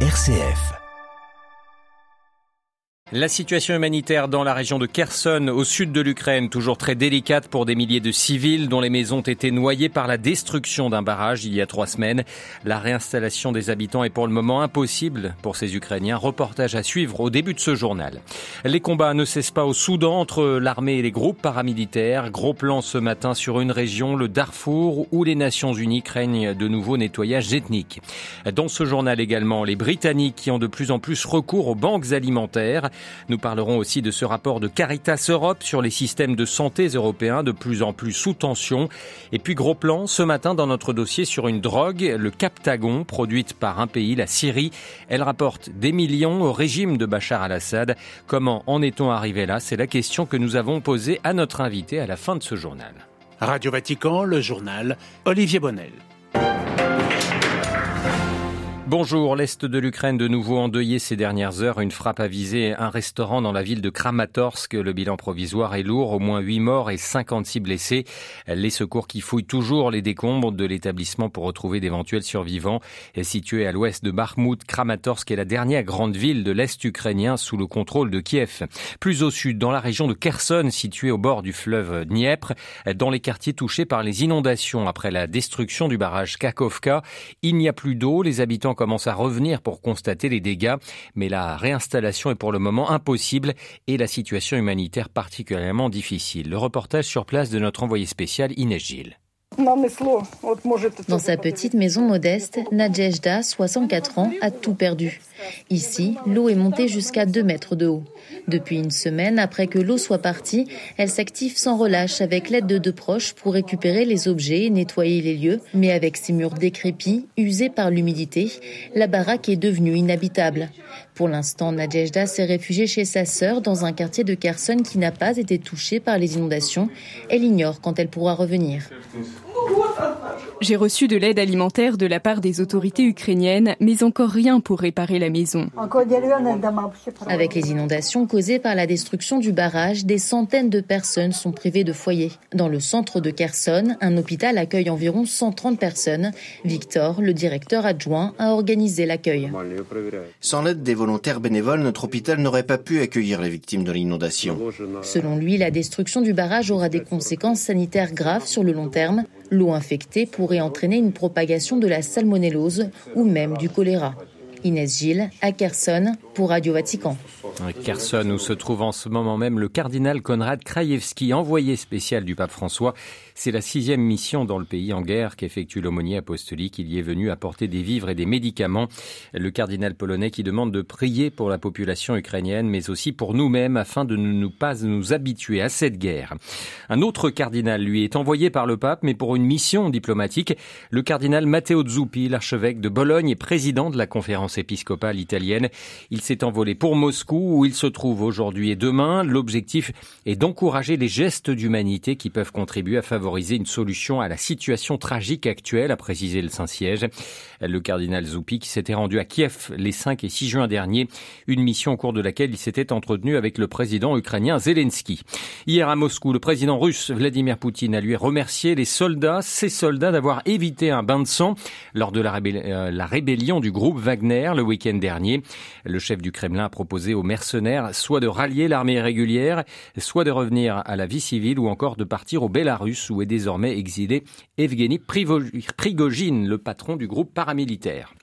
RCF. La situation humanitaire dans la région de Kherson, au sud de l'Ukraine, toujours très délicate pour des milliers de civils dont les maisons ont été noyées par la destruction d'un barrage il y a trois semaines. La réinstallation des habitants est pour le moment impossible pour ces Ukrainiens. Reportage à suivre au début de ce journal. Les combats ne cessent pas au Soudan entre l'armée et les groupes paramilitaires. Gros plan ce matin sur une région, le Darfour, où les Nations Unies craignent de nouveaux nettoyages ethniques. Dans ce journal également, les Britanniques qui ont de plus en plus recours aux banques alimentaires. Nous parlerons aussi de ce rapport de Caritas Europe sur les systèmes de santé européens de plus en plus sous tension. Et puis gros plan ce matin dans notre dossier sur une drogue, le Captagon, produite par un pays, la Syrie. Elle rapporte des millions au régime de Bachar al-Assad. Comment en est-on arrivé là? C'est la question que nous avons posée à notre invité à la fin de ce journal. Radio Vatican, le journal, Olivier Bonnel. Bonjour, l'Est de l'Ukraine de nouveau endeuillé ces dernières heures. Une frappe a visé un restaurant dans la ville de Kramatorsk. Le bilan provisoire est lourd, au moins 8 morts et 56 blessés. Les secours qui fouillent toujours les décombres de l'établissement pour retrouver d'éventuels survivants. Situé à l'ouest de Bakhmut, Kramatorsk est la dernière grande ville de l'Est ukrainien sous le contrôle de Kiev. Plus au sud, dans la région de Kherson, située au bord du fleuve Dniepr, dans les quartiers touchés par les inondations après la destruction du barrage Kakovka, il n'y a plus d'eau. Les habitants commence à revenir pour constater les dégâts, mais la réinstallation est pour le moment impossible et la situation humanitaire particulièrement difficile. Le reportage sur place de notre envoyé spécial Inès Gilles. Dans sa petite maison modeste, Nadjejda, 64 ans, a tout perdu. Ici, l'eau est montée jusqu'à 2 mètres de haut. Depuis une semaine, après que l'eau soit partie, elle s'active sans relâche avec l'aide de deux proches pour récupérer les objets et nettoyer les lieux. Mais avec ses murs décrépits, usés par l'humidité, la baraque est devenue inhabitable. Pour l'instant, Nadjejda s'est réfugiée chez sa sœur dans un quartier de Kherson qui n'a pas été touché par les inondations. Elle ignore quand elle pourra revenir. год однажды. J'ai reçu de l'aide alimentaire de la part des autorités ukrainiennes, mais encore rien pour réparer la maison. Avec les inondations causées par la destruction du barrage, des centaines de personnes sont privées de foyer. Dans le centre de Kherson, un hôpital accueille environ 130 personnes. Victor, le directeur adjoint, a organisé l'accueil. Sans l'aide des volontaires bénévoles, notre hôpital n'aurait pas pu accueillir les victimes de l'inondation. Selon lui, la destruction du barrage aura des conséquences sanitaires graves sur le long terme. L'eau infectée pourrait entraîner une propagation de la salmonellose ou même du choléra. Inès Gilles, à Kherson, pour Radio Vatican. Kherson, où se trouve en ce moment même le cardinal Konrad Krajewski, envoyé spécial du pape François. C'est la sixième mission dans le pays en guerre qu'effectue l'aumônier apostolique. Il y est venu apporter des vivres et des médicaments. Le cardinal polonais qui demande de prier pour la population ukrainienne, mais aussi pour nous-mêmes, afin de ne nous pas nous habituer à cette guerre. Un autre cardinal, lui, est envoyé par le pape, mais pour une mission diplomatique. Le cardinal Matteo Zuppi, l'archevêque de Bologne et président de la conférence épiscopale italienne. Il s'est envolé pour Moscou où il se trouve aujourd'hui et demain. L'objectif est d'encourager les gestes d'humanité qui peuvent contribuer à favoriser une solution à la situation tragique actuelle, a précisé le Saint-Siège. Le cardinal Zoupi qui s'était rendu à Kiev les 5 et 6 juin dernier, une mission au cours de laquelle il s'était entretenu avec le président ukrainien Zelensky. Hier à Moscou, le président russe Vladimir Poutine a lui remercié les soldats, ces soldats d'avoir évité un bain de sang lors de la, euh, rébellion du groupe Wagner le week-end dernier. Le chef du Kremlin a proposé aux mercenaires soit de rallier l'armée régulière, soit de revenir à la vie civile ou encore de partir au Bélarus où est désormais exilé Evgeny Prigogine, le patron du groupe paramilitaire.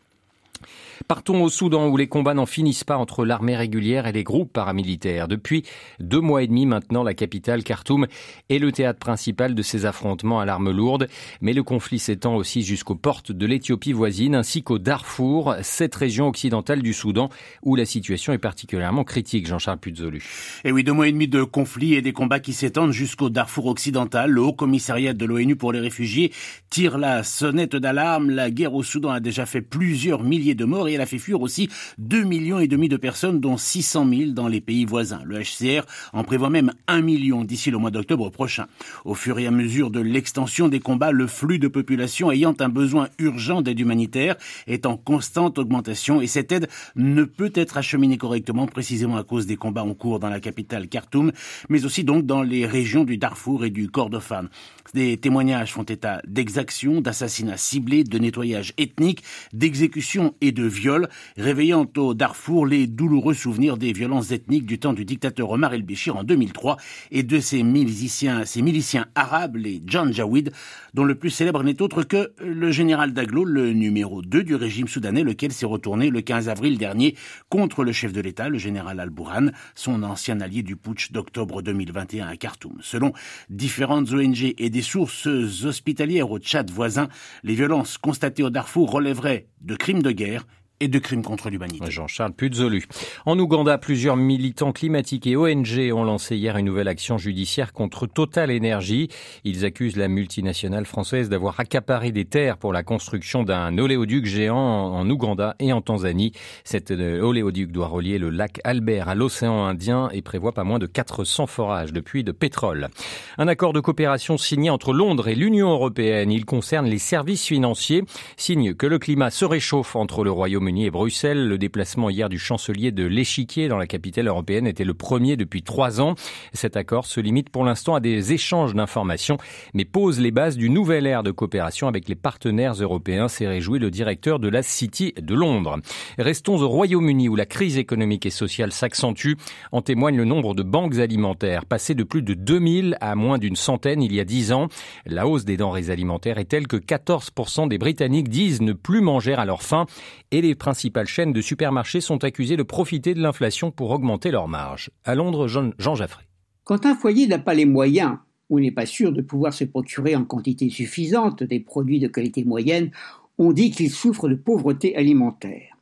Partons au Soudan où les combats n'en finissent pas entre l'armée régulière et les groupes paramilitaires. Depuis deux mois et demi maintenant, la capitale Khartoum est le théâtre principal de ces affrontements à l'arme lourde, mais le conflit s'étend aussi jusqu'aux portes de l'Éthiopie voisine ainsi qu'au Darfour, cette région occidentale du Soudan où la situation est particulièrement critique. Jean-Charles Puzolu. Et oui, deux mois et demi de conflits et des combats qui s'étendent jusqu'au Darfour occidental. Le Haut Commissariat de l'ONU pour les réfugiés tire la sonnette d'alarme. La guerre au Soudan a déjà fait plusieurs milliers de morts elle a fait fuir aussi 2 millions et demi de personnes, dont 600 000 dans les pays voisins. Le HCR en prévoit même 1 million d'ici le mois d'octobre prochain. Au fur et à mesure de l'extension des combats, le flux de population ayant un besoin urgent d'aide humanitaire est en constante augmentation et cette aide ne peut être acheminée correctement précisément à cause des combats en cours dans la capitale Khartoum, mais aussi donc dans les régions du Darfour et du Kordofan. Des témoignages font état d'exactions, d'assassinats ciblés, de nettoyage ethnique, d'exécutions et de viol, réveillant au Darfour les douloureux souvenirs des violences ethniques du temps du dictateur Omar el-Béchir en 2003 et de ses miliciens, ses miliciens arabes, les Janjaweed, dont le plus célèbre n'est autre que le général Daglo, le numéro 2 du régime soudanais, lequel s'est retourné le 15 avril dernier contre le chef de l'État, le général al-Bourhan, son ancien allié du putsch d'octobre 2021 à Khartoum. Selon différentes ONG et des sources hospitalières au Tchad voisin, les violences constatées au Darfour relèveraient de crimes de guerre et de crimes contre l'humanité. Jean-Charles Puzolu. En Ouganda, plusieurs militants climatiques et ONG ont lancé hier une nouvelle action judiciaire contre Total Energy. Ils accusent la multinationale française d'avoir accaparé des terres pour la construction d'un oléoduc géant en Ouganda et en Tanzanie. Cet euh, oléoduc doit relier le lac Albert à l'océan Indien et prévoit pas moins de 400 forages de puits de pétrole. Un accord de coopération signé entre Londres et l'Union européenne. Il concerne les services financiers. Signe que le climat se réchauffe entre le Royaume-Uni et Bruxelles. Le déplacement hier du chancelier de l'Échiquier dans la capitale européenne était le premier depuis trois ans. Cet accord se limite pour l'instant à des échanges d'informations, mais pose les bases d'une nouvelle ère de coopération avec les partenaires européens, s'est réjoui le directeur de la City de Londres. Restons au Royaume-Uni où la crise économique et sociale s'accentue. En témoigne le nombre de banques alimentaires, passé de plus de 2000 à moins d'une centaine il y a dix ans. La hausse des denrées alimentaires est telle que 14% des Britanniques disent ne plus manger à leur faim et les principales chaînes de supermarchés sont accusées de profiter de l'inflation pour augmenter leurs marges. À Londres, Jean, Jaffré. Quand un foyer n'a pas les moyens ou n'est pas sûr de pouvoir se procurer en quantité suffisante des produits de qualité moyenne, on dit qu'il souffre de pauvreté alimentaire.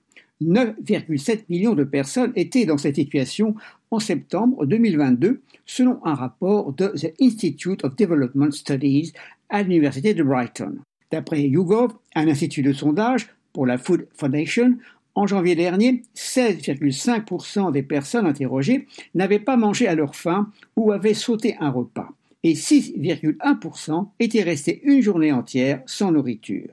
9,7 millions de personnes étaient dans cette situation en septembre 2022, selon un rapport de The Institute of Development Studies à l'Université de Brighton. D'après YouGov, un institut de sondage, pour la Food Foundation, en janvier dernier, 16,5% des personnes interrogées n'avaient pas mangé à leur faim ou avaient sauté un repas, et 6,1% étaient restés une journée entière sans nourriture.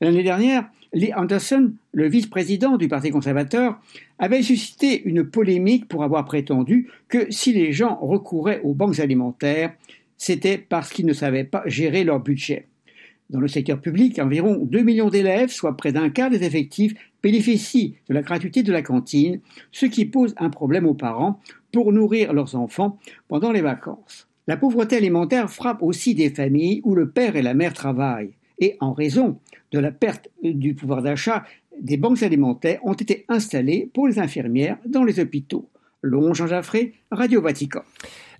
L'année dernière, Lee Anderson, le vice-président du Parti conservateur, avait suscité une polémique pour avoir prétendu que si les gens recouraient aux banques alimentaires, c'était parce qu'ils ne savaient pas gérer leur budget. Dans le secteur public, environ 2 millions d'élèves, soit près d'un quart des effectifs, bénéficient de la gratuité de la cantine, ce qui pose un problème aux parents pour nourrir leurs enfants pendant les vacances. La pauvreté alimentaire frappe aussi des familles où le père et la mère travaillent. Et en raison de la perte du pouvoir d'achat, des banques alimentaires ont été installées pour les infirmières dans les hôpitaux. Long Jean Jaffré, Radio Vatican.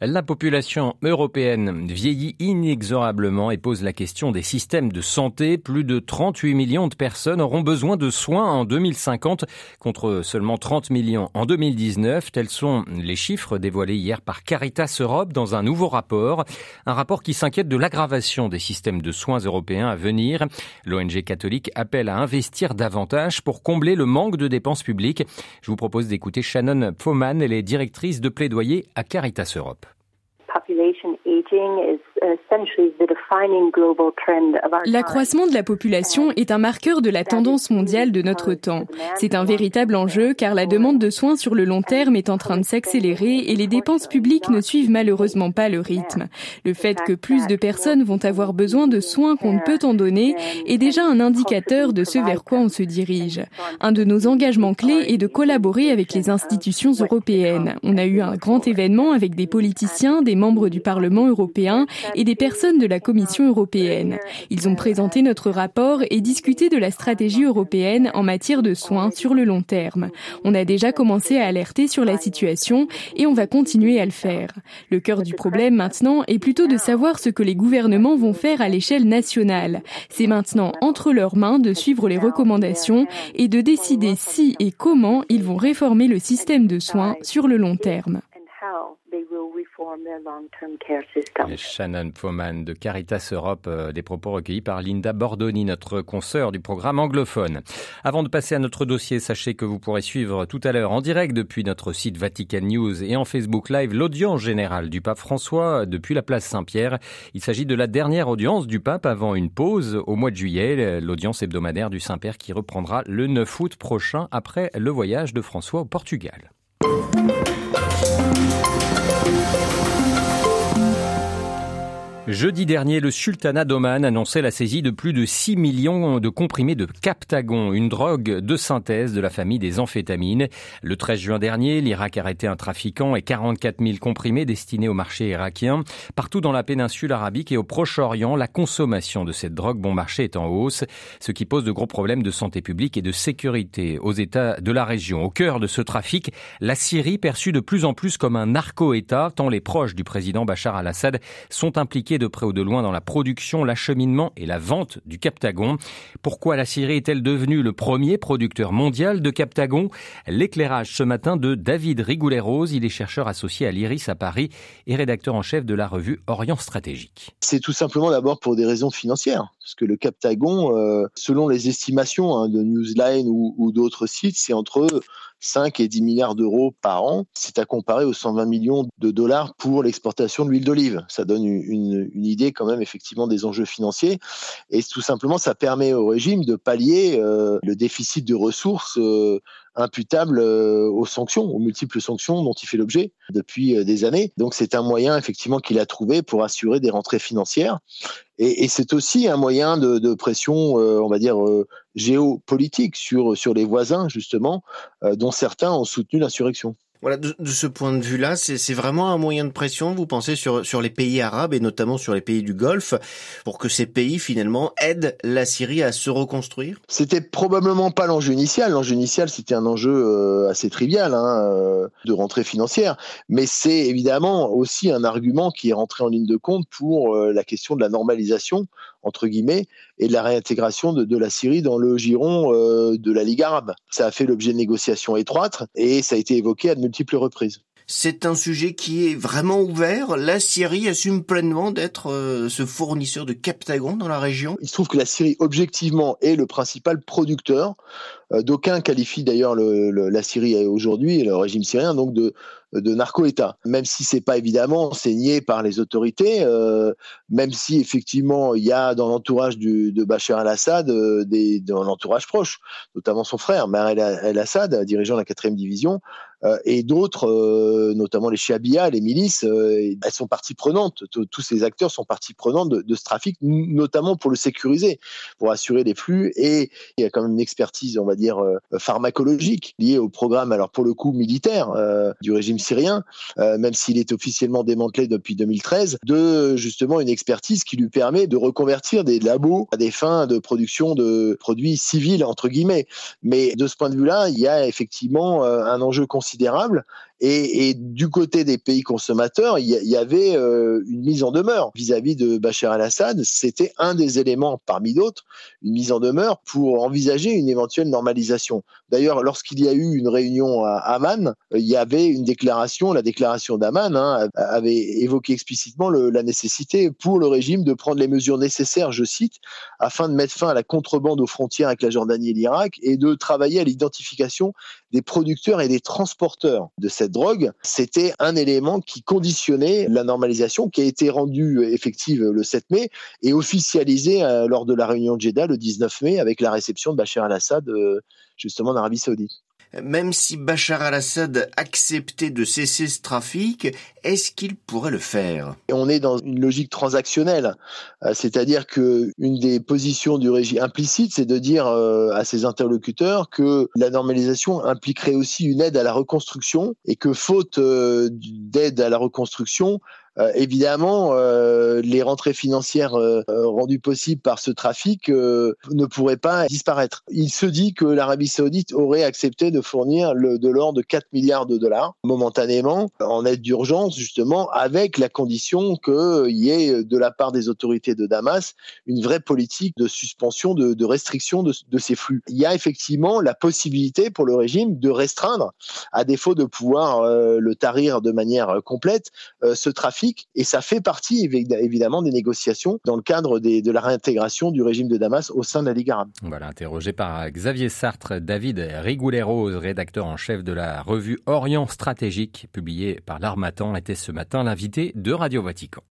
La population européenne vieillit inexorablement et pose la question des systèmes de santé. Plus de 38 millions de personnes auront besoin de soins en 2050 contre seulement 30 millions en 2019. Tels sont les chiffres dévoilés hier par Caritas Europe dans un nouveau rapport. Un rapport qui s'inquiète de l'aggravation des systèmes de soins européens à venir. L'ONG catholique appelle à investir davantage pour combler le manque de dépenses publiques. Je vous propose d'écouter Shannon Foman, elle est directrice de plaidoyer à Caritas Europe. Population L'accroissement de la population est un marqueur de la tendance mondiale de notre temps. C'est un véritable enjeu car la demande de soins sur le long terme est en train de s'accélérer et les dépenses publiques ne suivent malheureusement pas le rythme. Le fait que plus de personnes vont avoir besoin de soins qu'on ne peut en donner est déjà un indicateur de ce vers quoi on se dirige. Un de nos engagements clés est de collaborer avec les institutions européennes. On a eu un grand événement avec des politiciens, des membres du Parlement européen et des personnes de la Commission européenne. Ils ont présenté notre rapport et discuté de la stratégie européenne en matière de soins sur le long terme. On a déjà commencé à alerter sur la situation et on va continuer à le faire. Le cœur du problème maintenant est plutôt de savoir ce que les gouvernements vont faire à l'échelle nationale. C'est maintenant entre leurs mains de suivre les recommandations et de décider si et comment ils vont réformer le système de soins sur le long terme. Shannon Foman de Caritas Europe, euh, des propos recueillis par Linda Bordoni, notre consoeur du programme anglophone. Avant de passer à notre dossier, sachez que vous pourrez suivre tout à l'heure en direct depuis notre site Vatican News et en Facebook Live l'audience générale du pape François depuis la place Saint-Pierre. Il s'agit de la dernière audience du pape avant une pause au mois de juillet, l'audience hebdomadaire du Saint-Père qui reprendra le 9 août prochain après le voyage de François au Portugal. Jeudi dernier, le sultanat d'Oman annonçait la saisie de plus de 6 millions de comprimés de Captagon, une drogue de synthèse de la famille des amphétamines. Le 13 juin dernier, l'Irak arrêtait un trafiquant et 44 000 comprimés destinés au marché irakien. Partout dans la péninsule arabique et au Proche-Orient, la consommation de cette drogue bon marché est en hausse, ce qui pose de gros problèmes de santé publique et de sécurité aux États de la région. Au cœur de ce trafic, la Syrie perçue de plus en plus comme un narco-État, tant les proches du président Bachar al-Assad sont impliqués de près ou de loin dans la production, l'acheminement et la vente du Captagon. Pourquoi la Syrie est-elle devenue le premier producteur mondial de Captagon L'éclairage ce matin de David Rigoulet-Rose, il est chercheur associé à l'IRIS à Paris et rédacteur en chef de la revue Orient Stratégique. C'est tout simplement d'abord pour des raisons financières, parce que le Captagon, euh, selon les estimations hein, de Newsline ou, ou d'autres sites, c'est entre 5 et 10 milliards d'euros par an. C'est à comparer aux 120 millions de dollars pour l'exportation de l'huile d'olive. Ça donne une, une, idée quand même effectivement des enjeux financiers. Et tout simplement, ça permet au régime de pallier euh, le déficit de ressources euh, imputable euh, aux sanctions, aux multiples sanctions dont il fait l'objet depuis euh, des années. Donc c'est un moyen effectivement qu'il a trouvé pour assurer des rentrées financières. Et, et c'est aussi un moyen de, de pression, euh, on va dire, géopolitique sur, sur les voisins, justement, dont certains ont soutenu l'insurrection. Voilà, de, ce point de vue-là, c'est vraiment un moyen de pression, vous pensez, sur, sur les pays arabes et notamment sur les pays du Golfe, pour que ces pays, finalement, aident la Syrie à se reconstruire? C'était probablement pas l'enjeu initial. L'enjeu initial, c'était un enjeu euh, assez trivial, hein, euh, de rentrée financière. Mais c'est évidemment aussi un argument qui est rentré en ligne de compte pour euh, la question de la normalisation, entre guillemets, et de la réintégration de, la Syrie dans le giron euh, de la Ligue arabe. Ça a fait l'objet de négociations étroites et ça a été évoqué à de multiples reprises. C'est un sujet qui est vraiment ouvert. La Syrie assume pleinement d'être euh, ce fournisseur de Captagon dans la région. Il se trouve que la Syrie, objectivement, est le principal producteur. Euh, D'aucuns qualifient d'ailleurs le, le, la Syrie aujourd'hui, le régime syrien, donc de, de narco-État. Même si c'est pas évidemment enseigné par les autorités, euh, même si effectivement il y a dans l'entourage de Bachar al-Assad, euh, dans l'entourage proche, notamment son frère, Maher el-Assad, dirigeant la quatrième division, et d'autres, euh, notamment les Shabia, les milices, euh, elles sont partie prenante. Tous ces acteurs sont partie prenante de, ce trafic, notamment pour le sécuriser, pour assurer les flux. Et il y a quand même une expertise, on va dire, pharmacologique liée au programme, alors pour le coup militaire du régime syrien, même s'il est officiellement démantelé depuis 2013, de justement une expertise qui lui permet de reconvertir des labos à des fins de production de produits civils entre guillemets. Mais de ce point de vue-là, il y a effectivement un enjeu considérable considérable. Et, et, du côté des pays consommateurs, il y, avait euh, une mise en demeure vis-à-vis -vis de Bachar el-Assad. C'était un des éléments, parmi d'autres, une mise en demeure pour envisager une éventuelle normalisation. D'ailleurs, lorsqu'il y a eu une réunion à Amman, il y avait une déclaration, la déclaration d'Amman hein, avait évoqué explicitement la nécessité pour le régime de prendre les mesures nécessaires, je cite, afin de mettre fin à la contrebande aux frontières avec la Jordanie et l'Irak et de travailler à l'identification des producteurs et des transporteurs de cette drogue, c'était un élément qui conditionnait la normalisation qui a été rendue effective le 7 mai et officialisée euh, lors de la réunion de Jeddah le 19 mai avec la réception de Bachar al-Assad euh, justement en Arabie saoudite même si Bachar al-Assad acceptait de cesser ce trafic, est-ce qu'il pourrait le faire? On est dans une logique transactionnelle, euh, c'est-à-dire que une des positions du régime implicite, c'est de dire à ses interlocuteurs que la normalisation impliquerait aussi une aide à la reconstruction et que faute d'aide à la reconstruction, euh, évidemment, euh, les rentrées financières euh, rendues possibles par ce trafic ne pourraient pas disparaître. Il se dit que l'Arabie saoudite aurait accepté de fournir le, de l'ordre de 4 milliards de dollars momentanément en aide d'urgence, justement, avec la condition qu'il y ait de la part des autorités de Damas une vraie politique de suspension, de, de restriction de, de ces flux. Il y a effectivement la possibilité pour le régime de restreindre, à défaut de pouvoir le tarir de manière complète, ce trafic et ça fait partie évidemment des négociations dans le cadre de la réintégration du régime de Damas au sein de la Ligue arabe. Voilà, interrogé par Xavier Sartre, David Rigoulet-Rose, rédacteur en chef de la revue Orient Stratégique, publiée par l'Armatan, était ce matin l'invité de Radio Vatican.